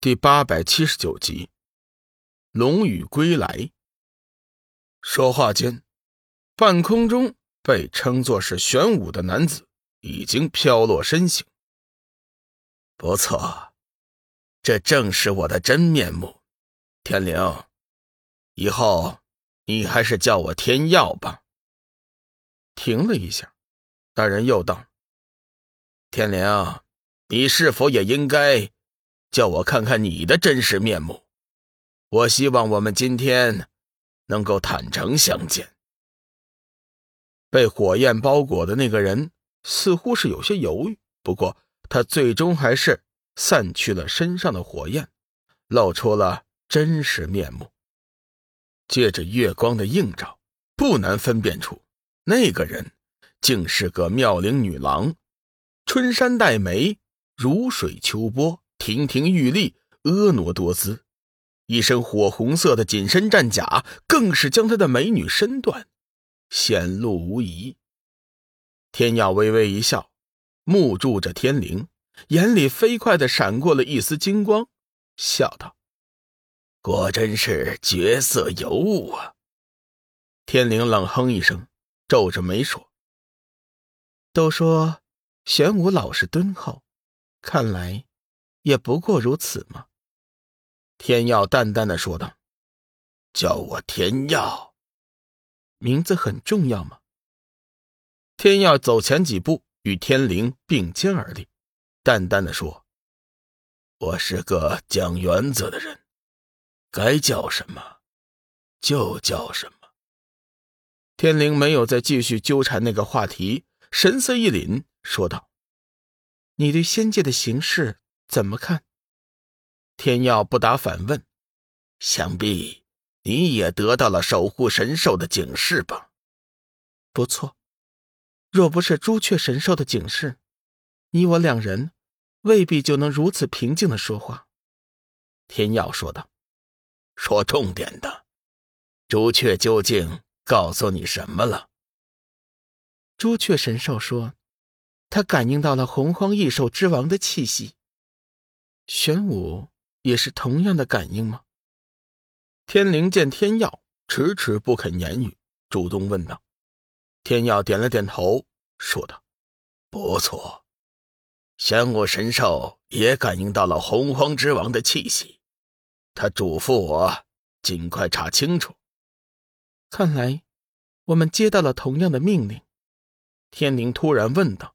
第八百七十九集，龙宇归来。说话间，半空中被称作是玄武的男子已经飘落身形。不错，这正是我的真面目。天灵，以后你还是叫我天耀吧。停了一下，那人又道：“天灵，你是否也应该？”叫我看看你的真实面目。我希望我们今天能够坦诚相见。被火焰包裹的那个人似乎是有些犹豫，不过他最终还是散去了身上的火焰，露出了真实面目。借着月光的映照，不难分辨出那个人竟是个妙龄女郎，春山黛眉，如水秋波。亭亭玉立，婀娜多姿，一身火红色的紧身战甲，更是将她的美女身段显露无遗。天耀微微一笑，目注着天灵，眼里飞快的闪过了一丝金光，笑道：“果真是绝色尤物啊！”天灵冷哼一声，皱着眉说：“都说玄武老实敦厚，看来……”也不过如此嘛。”天耀淡淡的说道，“叫我天耀，名字很重要吗？”天耀走前几步，与天灵并肩而立，淡淡的说：“我是个讲原则的人，该叫什么就叫什么。”天灵没有再继续纠缠那个话题，神色一凛，说道：“你对仙界的形势？”怎么看？天耀不答，反问：“想必你也得到了守护神兽的警示吧？”“不错，若不是朱雀神兽的警示，你我两人未必就能如此平静的说话。”天耀说道：“说重点的，朱雀究竟告诉你什么了？”朱雀神兽说：“他感应到了洪荒异兽之王的气息。”玄武也是同样的感应吗？天灵见天耀迟迟不肯言语，主动问道。天耀点了点头，说道：“不错，玄武神兽也感应到了洪荒之王的气息，他嘱咐我尽快查清楚。看来我们接到了同样的命令。”天灵突然问道：“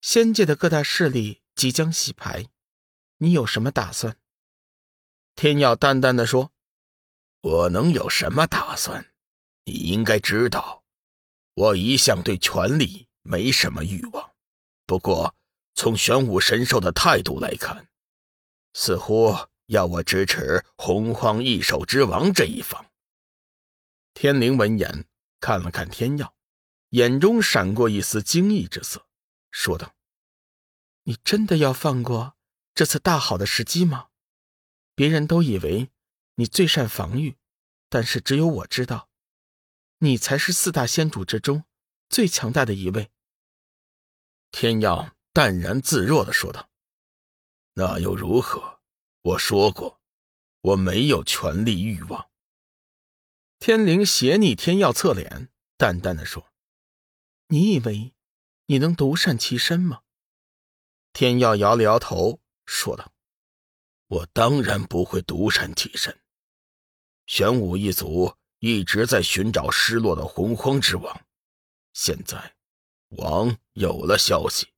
仙界的各大势力即将洗牌。”你有什么打算？天耀淡淡的说：“我能有什么打算？你应该知道，我一向对权力没什么欲望。不过，从玄武神兽的态度来看，似乎要我支持洪荒异兽之王这一方。”天灵闻言看了看天耀，眼中闪过一丝惊异之色，说道：“你真的要放过？”这次大好的时机吗？别人都以为你最善防御，但是只有我知道，你才是四大仙主之中最强大的一位。天耀淡然自若的说道：“那又如何？我说过，我没有权力欲望。”天灵斜睨天耀侧脸，淡淡的说：“你以为你能独善其身吗？”天耀摇了摇头。说道：“我当然不会独善其身。玄武一族一直在寻找失落的洪荒之王，现在王有了消息，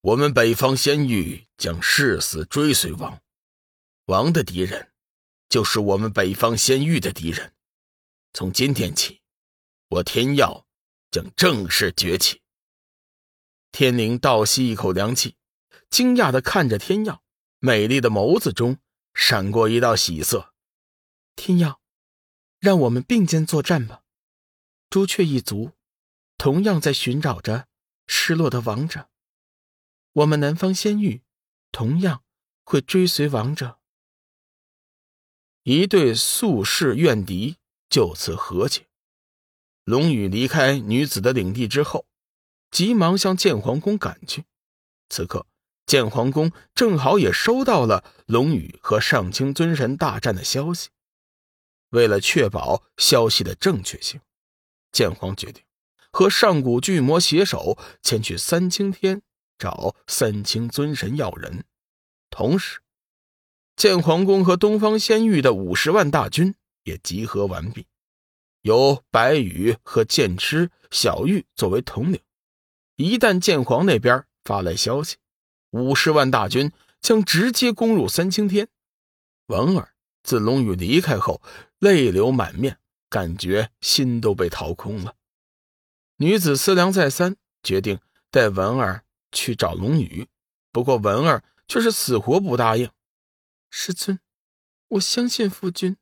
我们北方仙域将誓死追随王。王的敌人，就是我们北方仙域的敌人。从今天起，我天耀将正式崛起。”天灵倒吸一口凉气。惊讶的看着天耀，美丽的眸子中闪过一道喜色。天耀，让我们并肩作战吧。朱雀一族同样在寻找着失落的王者，我们南方仙域同样会追随王者。一对宿世怨敌就此和解。龙宇离开女子的领地之后，急忙向剑皇宫赶去。此刻。剑皇宫正好也收到了龙宇和上清尊神大战的消息。为了确保消息的正确性，剑皇决定和上古巨魔携手前去三清天找三清尊神要人。同时，剑皇宫和东方仙域的五十万大军也集合完毕，由白羽和剑痴、小玉作为统领。一旦剑皇那边发来消息，五十万大军将直接攻入三清天。文儿自龙宇离开后。泪流满面，感觉心都被掏空了。女子思量再三，决定带文儿去找龙宇。不过文儿却是死活不答应。师尊，我相信夫君，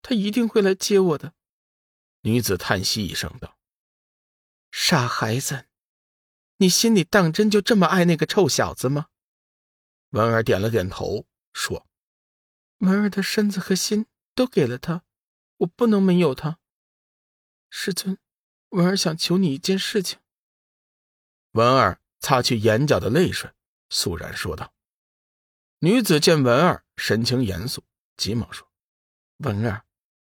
他一定会来接我的。女子叹息一声道：“傻孩子，你心里当真就这么爱那个臭小子吗？”文儿点了点头，说：“文儿的身子和心都给了他。”我不能没有他，师尊，文儿想求你一件事情。文儿擦去眼角的泪水，肃然说道。女子见文儿神情严肃，急忙说：“文儿，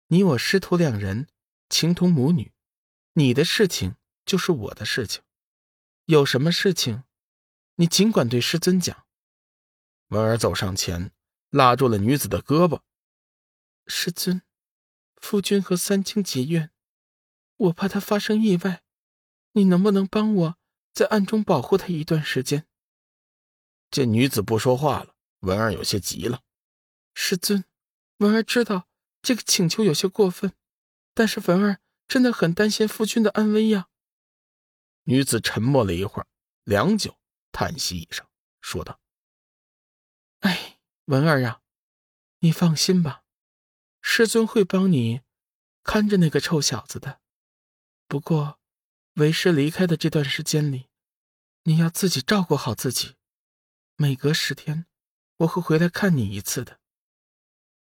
你我师徒两人情同母女，你的事情就是我的事情，有什么事情，你尽管对师尊讲。”文儿走上前，拉住了女子的胳膊：“师尊。”夫君和三清结怨，我怕他发生意外，你能不能帮我在暗中保护他一段时间？见女子不说话了，文儿有些急了。师尊，文儿知道这个请求有些过分，但是文儿真的很担心夫君的安危呀。女子沉默了一会儿，良久，叹息一声，说道：“哎，文儿啊，你放心吧。”师尊会帮你看着那个臭小子的，不过为师离开的这段时间里，你要自己照顾好自己。每隔十天，我会回来看你一次的。